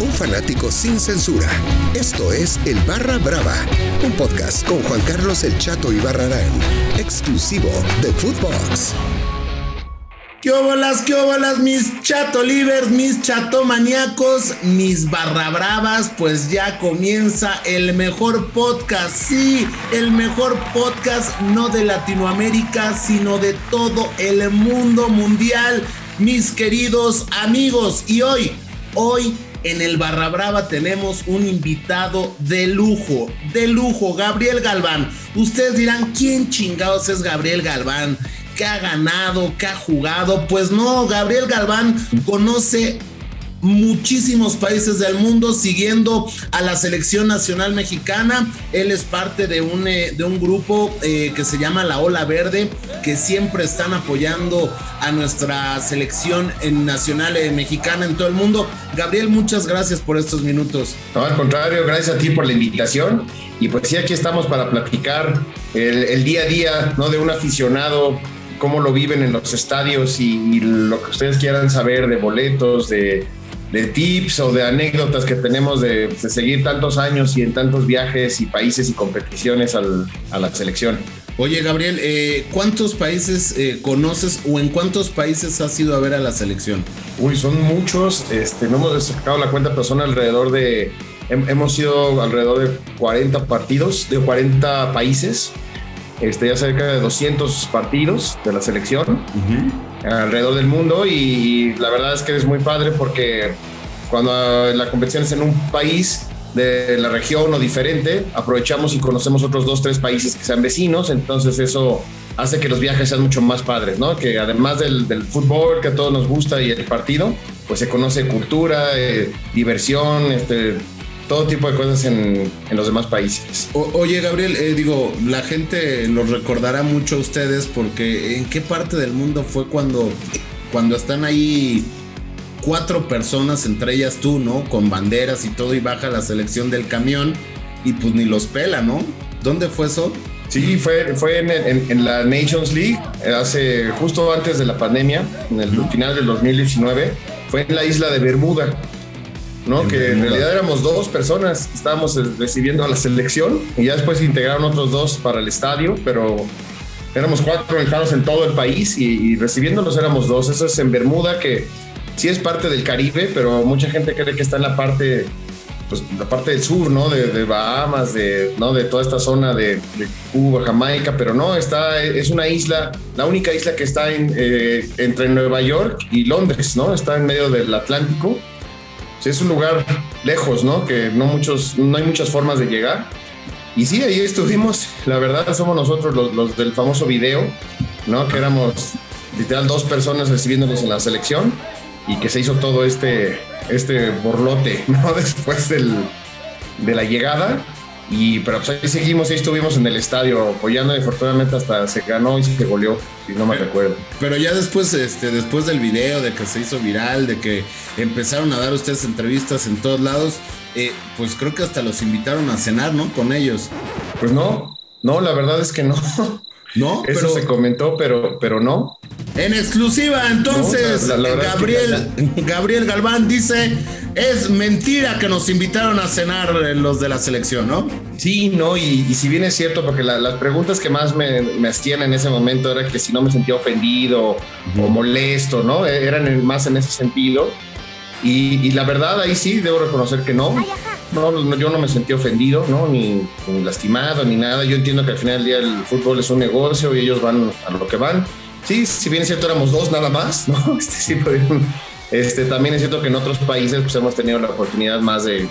un fanático sin censura. Esto es El Barra Brava, un podcast con Juan Carlos El Chato y Barrarán, exclusivo de Footbox. ¿Qué óbolas, qué óbolas, mis chato livers, mis chato maníacos, mis barra bravas? Pues ya comienza el mejor podcast, sí, el mejor podcast no de Latinoamérica, sino de todo el mundo mundial, mis queridos amigos. Y hoy, hoy en el Barra Brava tenemos un invitado de lujo, de lujo, Gabriel Galván. Ustedes dirán, ¿quién chingados es Gabriel Galván? ¿Qué ha ganado? ¿Qué ha jugado? Pues no, Gabriel Galván conoce muchísimos países del mundo siguiendo a la selección nacional mexicana. Él es parte de un, eh, de un grupo eh, que se llama La Ola Verde, que siempre están apoyando a nuestra selección nacional eh, mexicana en todo el mundo. Gabriel, muchas gracias por estos minutos. No, al contrario, gracias a ti por la invitación. Y pues sí, aquí estamos para platicar el, día a día ¿no? de un aficionado cómo lo viven en los estadios y, lo que ustedes quieran saber de boletos, de, de tips o de anécdotas que tenemos de, seguir tantos años y en tantos viajes y países y competiciones al, a la selección. Oye, Gabriel, eh, ¿cuántos países eh, conoces o en cuántos países has ido a ver a la selección? Uy, son muchos, este, no hemos sacado la cuenta, pero son alrededor de, hemos ido alrededor de 40 partidos, de 40 países, este, ya cerca de 200 partidos de la selección alrededor del mundo y, la verdad es que es muy padre porque cuando la competición es en un país de la región o diferente, aprovechamos y conocemos otros dos, tres países que sean vecinos, entonces eso hace que los viajes sean mucho más padres, ¿no? Que además del, fútbol que a todos nos gusta y el partido, pues se conoce cultura, eh, diversión, este, todo tipo de cosas en, los demás países. oye, Gabriel, eh, digo, la gente los recordará mucho a ustedes porque ¿en qué parte del mundo fue cuando, cuando están ahí cuatro personas, entre ellas tú, ¿no? Con banderas y todo, y baja la selección del camión y pues ni los pela, ¿no? ¿Dónde fue eso? Sí, fue, fue en, la Nations League, hace justo antes de la pandemia, en el final del 2019, fue en la isla de Bermuda. ¿No? Que en realidad éramos dos personas que estábamos recibiendo a la selección y ya después se integraron otros dos para el estadio, pero éramos cuatro mexicanos en todo el país y, recibiéndolos éramos dos. Eso es en Bermuda, que sí es parte del Caribe, pero mucha gente cree que está en la parte, pues la parte del sur, ¿no? De, Bahamas, de, ¿no? De toda esta zona de, Cuba, Jamaica, pero no, está, es una isla, la única isla que está eh, entre Nueva York y Londres, ¿no? Está en medio del Atlántico es un lugar lejos, ¿no? Que no, muchos, no hay muchas formas de llegar. Y sí, ahí estuvimos. La verdad, somos nosotros los, del famoso video, ¿no? Que éramos literal dos personas recibiéndonos en la selección y que se hizo todo este, este borlote, ¿no? Después del, de la llegada. Y, pero pues ahí seguimos, ahí estuvimos en el estadio apoyando y afortunadamente hasta se ganó y se goleó, si no me recuerdo. Pero ya después, este, después del video, de que se hizo viral, de que empezaron a dar ustedes entrevistas en todos lados, eh, pues creo que hasta los invitaron a cenar, ¿no? Con ellos. Pues no, no, la verdad es que no. ¿No? Eso se comentó, pero, pero no. En exclusiva, entonces, Gabriel, Gabriel Galván dice, es mentira que nos invitaron a cenar los de la selección, ¿no? Sí, no, y, si bien es cierto, porque las preguntas que más me, me, hacían en ese momento era que si no me sentía ofendido o molesto, ¿no? E, eran más en ese sentido. Y, la verdad, ahí sí, debo reconocer que no. No, yo no me sentí ofendido, ¿no? Ni, lastimado, ni nada. Yo entiendo que al final del día el fútbol es un negocio y ellos van a lo que van. Sí, si bien es cierto, éramos dos nada más, ¿no? Este, sí, este, también es cierto que en otros países pues, hemos tenido la oportunidad más de,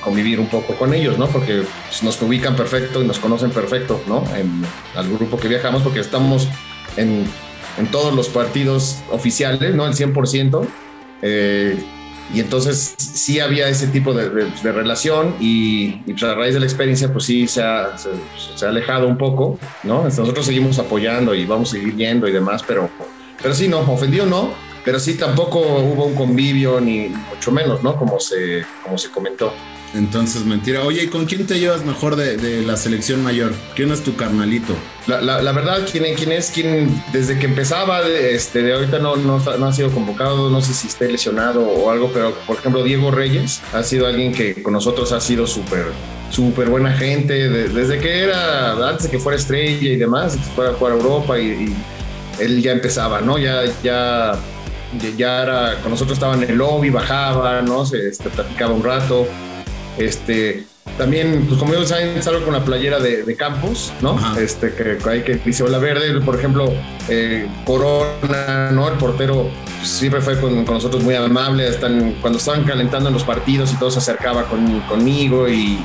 convivir un poco con ellos, ¿no? Porque pues, nos ubican perfecto y nos conocen perfecto, ¿no? En, al grupo que viajamos, porque estamos en, en todos los partidos oficiales, ¿no? El 100%. Eh, y entonces sí había ese tipo de, relación y, pues, a raíz de la experiencia pues sí se ha, se, ha, alejado un poco, ¿no? Nosotros seguimos apoyando y vamos a seguir yendo y demás, pero, pero sí, no, ofendido no, pero sí tampoco hubo un convivio ni mucho menos, ¿no? Como se, como se comentó. Entonces, mentira. Oye, ¿y con quién te llevas mejor de, la selección mayor? ¿Quién es tu carnalito? La, verdad, ¿quién, ¿quién, es? ¿Quién desde que empezaba, este, de ahorita no, no, ha sido convocado, no sé si esté lesionado o algo, pero por ejemplo, Diego Reyes ha sido alguien que con nosotros ha sido súper súper buena gente, desde que era, antes de que fuera estrella y demás, que fuera a jugar a Europa y, él ya empezaba, ¿no? Ya, ya, ya era, con nosotros estaba en el lobby, bajaba, ¿no? Se este, platicaba un rato. Este, también, pues como ellos saben, salgo con la playera de, Campos, ¿no? Este, que hay que dice la verde, por ejemplo, eh, Corona, ¿no? El portero pues, siempre fue con, nosotros muy amable, están, cuando estaban calentando en los partidos y todo se acercaba conmigo y,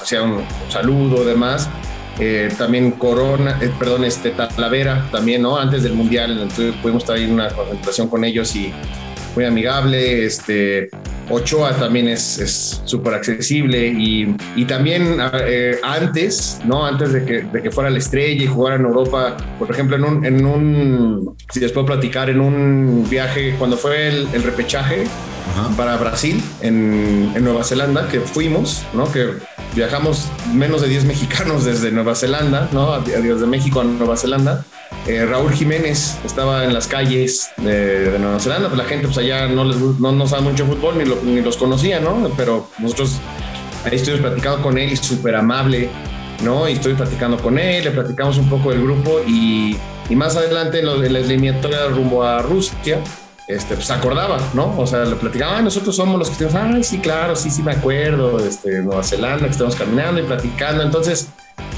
hacía un, saludo, demás. Eh, también Corona, eh, perdón, este Talavera también, ¿no? Antes del Mundial, entonces pudimos estar en una concentración con ellos y muy amigable, este Ochoa también es súper accesible y, y también eh, antes, ¿no? Antes de que, de que, fuera la estrella y jugara en Europa, por ejemplo, en un, en un si les puedo platicar, en un viaje, cuando fue el, el repechaje para Brasil, en, en, Nueva Zelanda, que fuimos, ¿no? Que viajamos menos de 10 mexicanos desde Nueva Zelanda, ¿no? Adiós de México a Nueva Zelanda eh, Raúl Jiménez estaba en las calles de, Nueva Zelanda, pues la gente pues allá no les no, no sabe mucho fútbol ni, ni, los conocía, ¿no? Pero nosotros ahí estuvimos platicando con él y súper amable, ¿no? Y estoy platicando con él, le platicamos un poco del grupo y, y más adelante en, la eliminatoria rumbo a Rusia, este, pues acordaba, ¿no? O sea, le platicaba, nosotros somos los que estamos, ay, sí, claro, sí, sí me acuerdo, este, Nueva Zelanda, que estamos caminando y platicando, entonces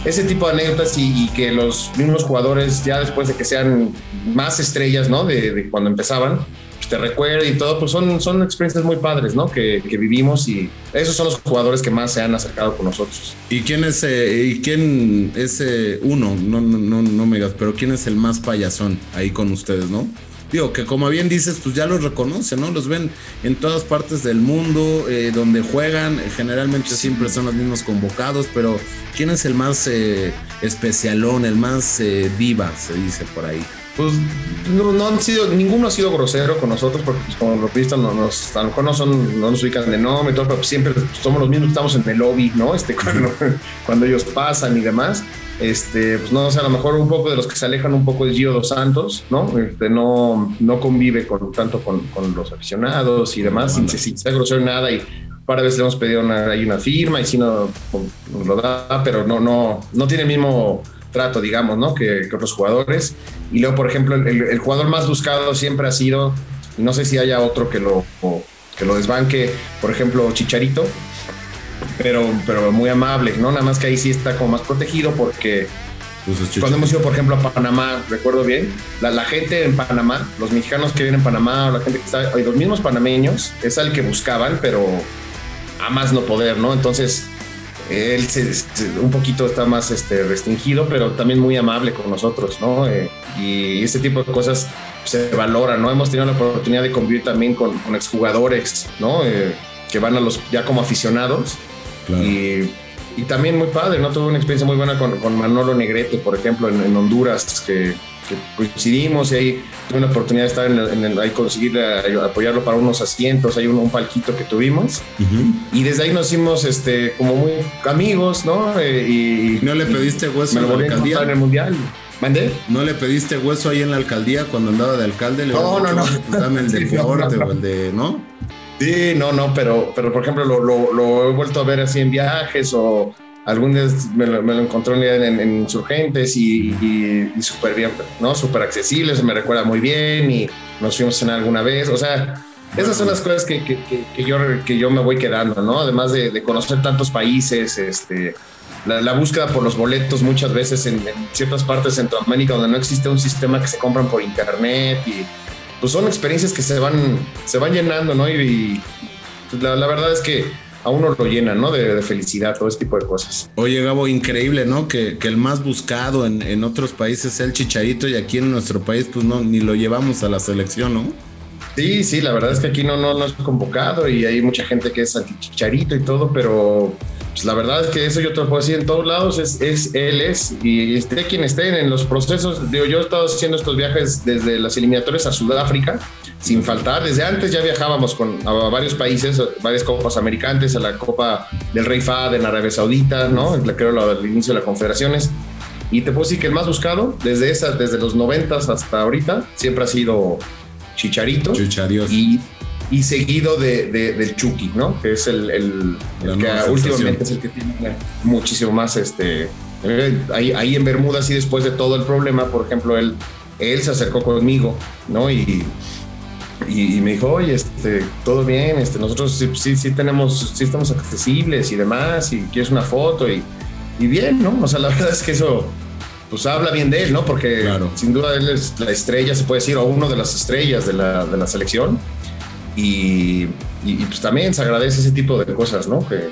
ese tipo de anécdotas y, que los mismos jugadores ya después de que sean más estrellas, ¿no? De, cuando empezaban, pues te recuerden y todo, pues son, son experiencias muy padres, ¿no? Que, vivimos y esos son los jugadores que más se han acercado con nosotros. ¿Y quién es, eh, y quién es eh, uno? No, no, no, no me digas, pero ¿quién es el más payasón ahí con ustedes, no? Digo, que como bien dices, pues ya los reconocen, ¿no? Los ven en todas partes del mundo, eh, donde juegan, generalmente siempre son los mismos convocados, pero ¿quién es el más eh, especialón, el más eh, diva, se dice por ahí? Pues no, han sido, ninguno ha sido grosero con nosotros, porque pues, como lo visto, no nos, a lo mejor no, son, no nos ubican de nombre, todo, pero siempre somos los mismos, estamos en el lobby, ¿no? Este, cuando, cuando ellos pasan y demás. Este, pues no sé, a lo mejor un poco de los que se alejan un poco de Gio dos Santos, ¿no? Este, no, no convive con, tanto con, los aficionados y demás, sin, sin ser grosero nada. Y para veces le hemos pedido una, hay una firma y si no nos lo da, pero no, no, no tiene el mismo trato, digamos, ¿no? Que, que otros jugadores. Y luego, por ejemplo, el, el, jugador más buscado siempre ha sido, no sé si haya otro que lo, que lo desbanque, por ejemplo, Chicharito pero, pero muy amable, ¿no? Nada más que ahí sí está como más protegido porque pues cuando hemos ido, por ejemplo, a Panamá, recuerdo bien, la, gente en Panamá, los mexicanos que vienen en Panamá, o la gente que está, los mismos panameños, es al que buscaban, pero a más no poder, ¿no? Entonces, él un poquito está más este, restringido, pero también muy amable con nosotros, ¿no? Eh, y ese tipo de cosas se valoran, ¿no? Hemos tenido la oportunidad de convivir también con, con exjugadores, ¿no? Eh, que van a los ya como aficionados y, y, también muy padre, ¿no? Tuve una experiencia muy buena con, con Manolo Negrete, por ejemplo, en, Honduras, que, coincidimos y ahí tuve una oportunidad de estar en, el, ahí conseguir eh, apoyarlo para unos asientos, hay un, palquito que tuvimos y desde ahí nos hicimos este, como muy amigos, ¿no? Eh, y, ¿No le pediste hueso en la alcaldía? en el mundial. ¿Mandé? ¿No le pediste hueso ahí en la alcaldía cuando andaba de alcalde? no, no, no. Dame el deporte o el de, ¿no? Sí, no, no, pero, pero por ejemplo lo, he vuelto a ver así en viajes o algunas me lo, me lo encontré en, en, Insurgentes y, y, súper bien, ¿no? Súper accesible, se me recuerda muy bien y nos fuimos en alguna vez, o sea, esas son las cosas que, que, que, yo, que yo me voy quedando, ¿no? Además de, conocer tantos países, este, la, la, búsqueda por los boletos muchas veces en, en, ciertas partes de Centroamérica donde no existe un sistema que se compran por internet y pues son experiencias que se van, se van llenando, ¿no? Y, pues, la, verdad es que a uno lo llena, ¿no? De, felicidad, todo ese tipo de cosas. Oye, Gabo, increíble, ¿no? Que, el más buscado en, en, otros países es el chicharito y aquí en nuestro país, pues no, ni lo llevamos a la selección, ¿no? Sí, sí, la verdad es que aquí no, no, no es convocado y hay mucha gente que es anti-chicharito y todo, pero pues la verdad es que eso yo te lo puedo decir en todos lados, es, es él es, y esté quien esté en los procesos, digo, yo he estado haciendo estos viajes desde las eliminatorias a Sudáfrica, sin faltar, desde antes ya viajábamos con, a varios países, varias copas americanas, a la Copa del Rey Fad en Arabia Saudita, ¿no? Creo al inicio de las confederaciones, y te puedo decir que el más buscado, desde esa, desde los 90 hasta ahorita, siempre ha sido Chicharito. Chicharios. Y y seguido de, del Chucky, ¿no? Que es el, el, que últimamente es el que tiene muchísimo más, este, eh, ahí, ahí en Bermuda, y después de todo el problema, por ejemplo, él, él se acercó conmigo, ¿no? Y, y, me dijo, oye, este, todo bien, este, nosotros sí, sí, tenemos, sí estamos accesibles y demás, y quieres una foto, y, y bien, ¿no? O sea, la verdad es que eso, pues habla bien de él, ¿no? Porque claro. sin duda él es la estrella, se puede decir, o uno de las estrellas de la, de la selección y, pues también se agradece ese tipo de cosas, ¿no? Que,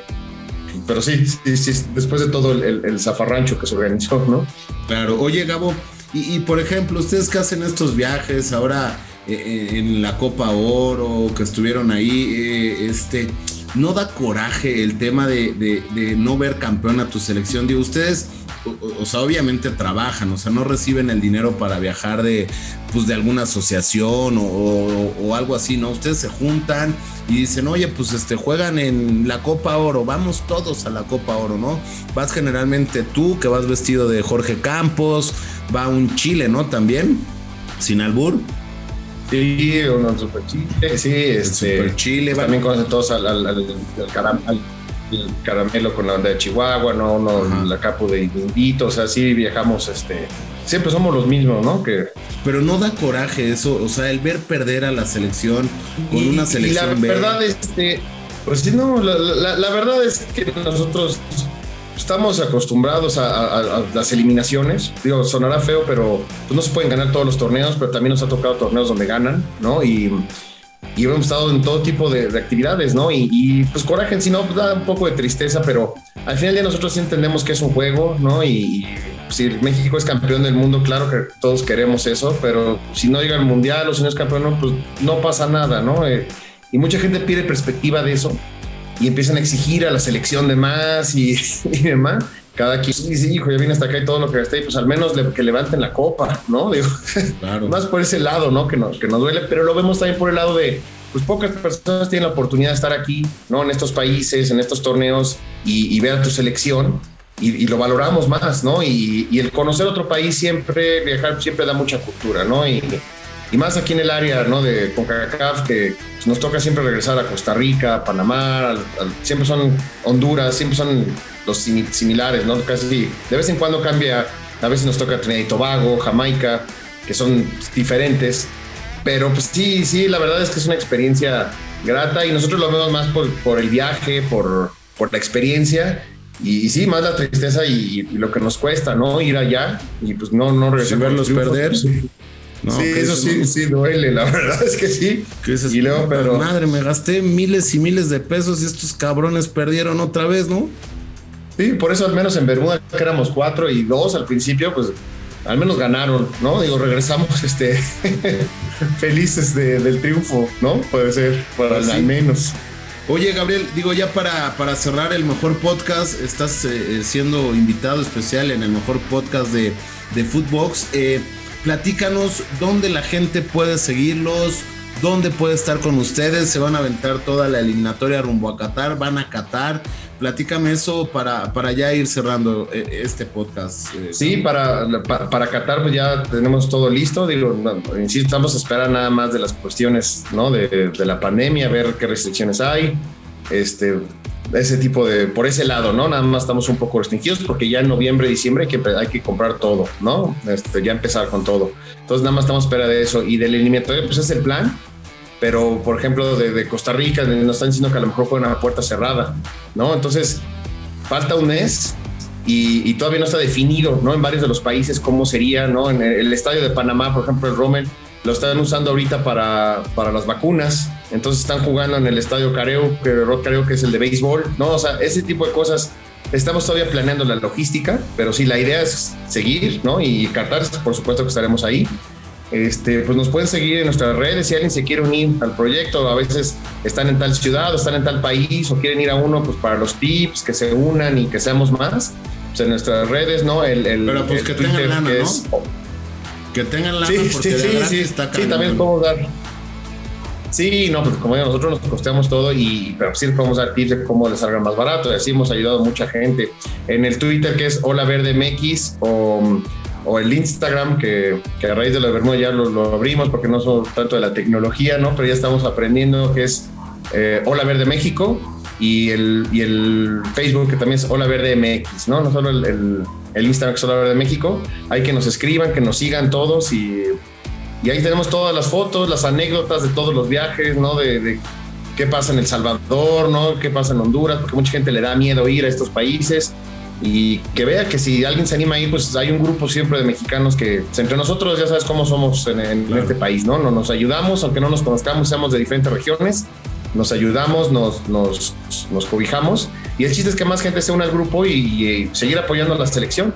pero sí, sí, después de todo el, zafarrancho que se organizó, ¿no? Claro, oye Gabo, y, por ejemplo, ustedes que hacen estos viajes ahora eh, eh, en la Copa Oro, que estuvieron ahí, eh, este, ¿no da coraje el tema de, de, no ver campeón a tu selección? Digo, ustedes o, sea, obviamente trabajan, o sea, no reciben el dinero para viajar de, pues, de alguna asociación o, algo así, ¿no? Ustedes se juntan y dicen, oye, pues este, juegan en la Copa Oro, vamos todos a la Copa Oro, ¿no? Vas generalmente tú, que vas vestido de Jorge Campos, va un Chile, ¿no? También, sin albur. Sí, un super chile, sí, este, super chile. Pues, también conocen todos al, al, al, caramelo con la onda de Chihuahua, no, no la capo de Indito, o sea, sí viajamos, este, siempre somos los mismos, ¿no? Que pero no da coraje eso, o sea, el ver perder a la selección con una selección. Y la verdad, este, pues sí, no, la, verdad es que nosotros estamos acostumbrados a, las eliminaciones. Digo, sonará feo, pero pues no se pueden ganar todos los torneos, pero también nos ha tocado torneos donde ganan, ¿no? Y y hemos estado en todo tipo de, actividades, ¿no? Y, pues coraje sí no da un poco de tristeza, pero al final de nosotros entendemos que es un juego, ¿no? Y, si México es campeón del mundo, claro que todos queremos eso, pero si no llega al mundial o si no es campeón, pues no pasa nada, ¿no? Eh, y mucha gente pierde perspectiva de eso y empiezan a exigir a la selección de más y, y demás cada quien dice, hijo, ya viene hasta acá y todo lo que gasté, pues al menos que levanten la copa, ¿no? Digo, claro. más por ese lado, ¿no? Que nos, que nos duele, pero lo vemos también por el lado de, pues pocas personas tienen la oportunidad de estar aquí, ¿no? En estos países, en estos torneos y, ver a tu selección y, lo valoramos más, ¿no? Y, el conocer otro país siempre, viajar siempre da mucha cultura, ¿no? Y, más aquí en el área, ¿no? De CONCACAF, que nos toca siempre regresar a Costa Rica, Panamá, siempre son Honduras, siempre son los similares, ¿no? Casi de vez en cuando cambia, a veces nos toca Trinidad y Tobago, Jamaica, que son diferentes, pero pues sí, sí, la verdad es que es una experiencia grata y nosotros lo vemos más por, por el viaje, por, por la experiencia y, sí, más la tristeza y, lo que nos cuesta, ¿no? Ir allá y pues no, no regresar. verlos perder. Sí, eso sí, sí duele, la verdad es que sí. y luego, pero... Madre, me gasté miles y miles de pesos y estos cabrones perdieron otra vez, ¿no? Sí, por eso al menos en Bermuda que éramos cuatro y dos al principio, pues al menos ganaron, ¿no? Digo, regresamos este felices del triunfo, ¿no? Puede ser, para pues al menos. Oye, Gabriel, digo ya para, para cerrar el mejor podcast, estás eh, siendo invitado especial en el mejor podcast de, de Footbox. Eh, platícanos dónde la gente puede seguirlos, dónde puede estar con ustedes. Se van a aventar toda la eliminatoria rumbo a Qatar, van a Qatar. Platícame eso para, para ya ir cerrando eh, este podcast. Eh. Sí, para, para, Qatar pues ya tenemos todo listo. Digo, insisto, estamos a esperar nada más de las cuestiones ¿no? de, de, la pandemia, ver qué restricciones hay. Este, ese tipo de, por ese lado, ¿no? Nada más estamos un poco restringidos porque ya en noviembre, diciembre hay que, comprar todo, ¿no? Este, ya empezar con todo. Entonces nada más estamos a espera de eso. Y del eliminatorio, pues es el plan pero por ejemplo de, Costa Rica nos están diciendo que a lo mejor fue una puerta cerrada, ¿no? Entonces, falta un mes y, todavía no está definido, ¿no? En varios de los países cómo sería, ¿no? En el, estadio de Panamá, por ejemplo, el Rommel, lo están usando ahorita para, para las vacunas, entonces están jugando en el estadio Careo, que Rod Careo, que es el de béisbol, ¿no? O sea, ese tipo de cosas. Estamos todavía planeando la logística, pero sí, la idea es seguir, ¿no? Y Qatar, por supuesto que estaremos ahí este, pues nos pueden seguir en nuestras redes si alguien se quiere unir al proyecto. A veces están en tal ciudad o están en tal país o quieren ir a uno pues para los tips, que se unan y que seamos más. Pues en nuestras redes, ¿no? El, el Pero pues que tengan lana, que ¿no? Es, que tengan lana sí, porque sí, sí, está sí, también podemos dar Sí, no, pues como nosotros nos costeamos todo y pero sí podemos dar tips de cómo les salga más barato. Así hemos ayudado a mucha gente. En el Twitter que es Hola Verde MX o, o el Instagram que, que, a raíz de la Bermuda ya lo, abrimos porque no son tanto de la tecnología, ¿no? Pero ya estamos aprendiendo que es eh, Hola Verde México y el, y el Facebook que también es Hola Verde MX, ¿no? No solo el, el, el Instagram que es Verde México. Hay que nos escriban, que nos sigan todos y y ahí tenemos todas las fotos, las anécdotas de todos los viajes, ¿no? De, qué pasa en El Salvador, ¿no? Qué pasa en Honduras, porque mucha gente le da miedo ir a estos países. Y que vea que si alguien se anima a ir, pues hay un grupo siempre de mexicanos que entre nosotros ya sabes cómo somos en, este país, ¿no? Nos ayudamos, aunque no nos conozcamos, seamos de diferentes regiones, nos ayudamos, nos, nos, nos cobijamos. Y el chiste es que más gente se une al grupo y, y seguir apoyando a la selección.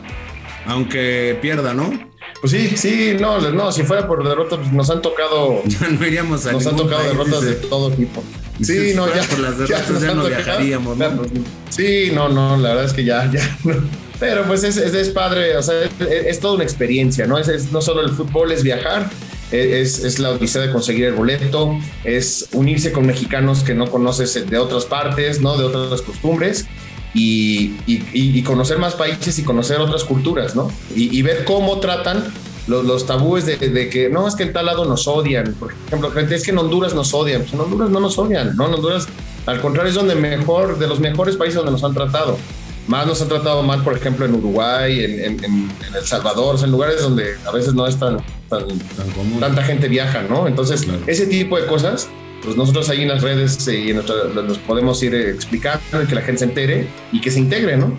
Aunque pierda, ¿no? Pues sí, sí, no, no, si fuera por derrotas, pues nos han tocado. no iríamos a Nos han tocado derrotas de todo tipo. Sí, no, ya. Por las derrotas ya, no viajaríamos, ¿no? Sí, no, no, la verdad es que ya, ya. Pero pues es, es, padre, o sea, es, toda una experiencia, ¿no? Es, no solo el fútbol, es viajar, es, es, la odisea de conseguir el boleto, es unirse con mexicanos que no conoces de otras partes, ¿no? De otras costumbres y, y, conocer más países y conocer otras culturas, ¿no? Y, ver cómo tratan los, los tabúes de, de, que no es que en tal lado nos odian. Por ejemplo, gente es que en Honduras nos odian. Pues en Honduras no nos odian, ¿no? En Honduras, al contrario, es donde mejor, de los mejores países donde nos han tratado. Más nos han tratado mal, por ejemplo, en Uruguay, en, en, en El Salvador, en lugares donde a veces no es tan, tan, tanta gente viaja, ¿no? Entonces, ese tipo de cosas pues nosotros ahí en las redes eh, y en los podemos ir explicando y que la gente se entere y que se integre, ¿no?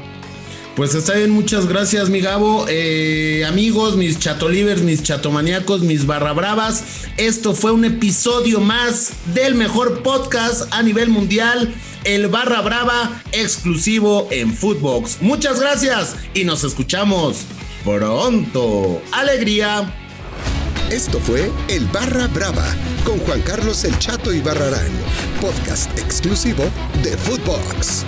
Pues está bien, muchas gracias, mi Gabo. Eh, amigos, mis chatolivers, mis chatomaníacos, mis barra bravas. Esto fue un episodio más del mejor podcast a nivel mundial, el Barra Brava, exclusivo en Footbox. Muchas gracias y nos escuchamos pronto. Alegría. Esto fue el Barra Brava con Juan Carlos El Chato y Barrarán, podcast exclusivo de Footbox.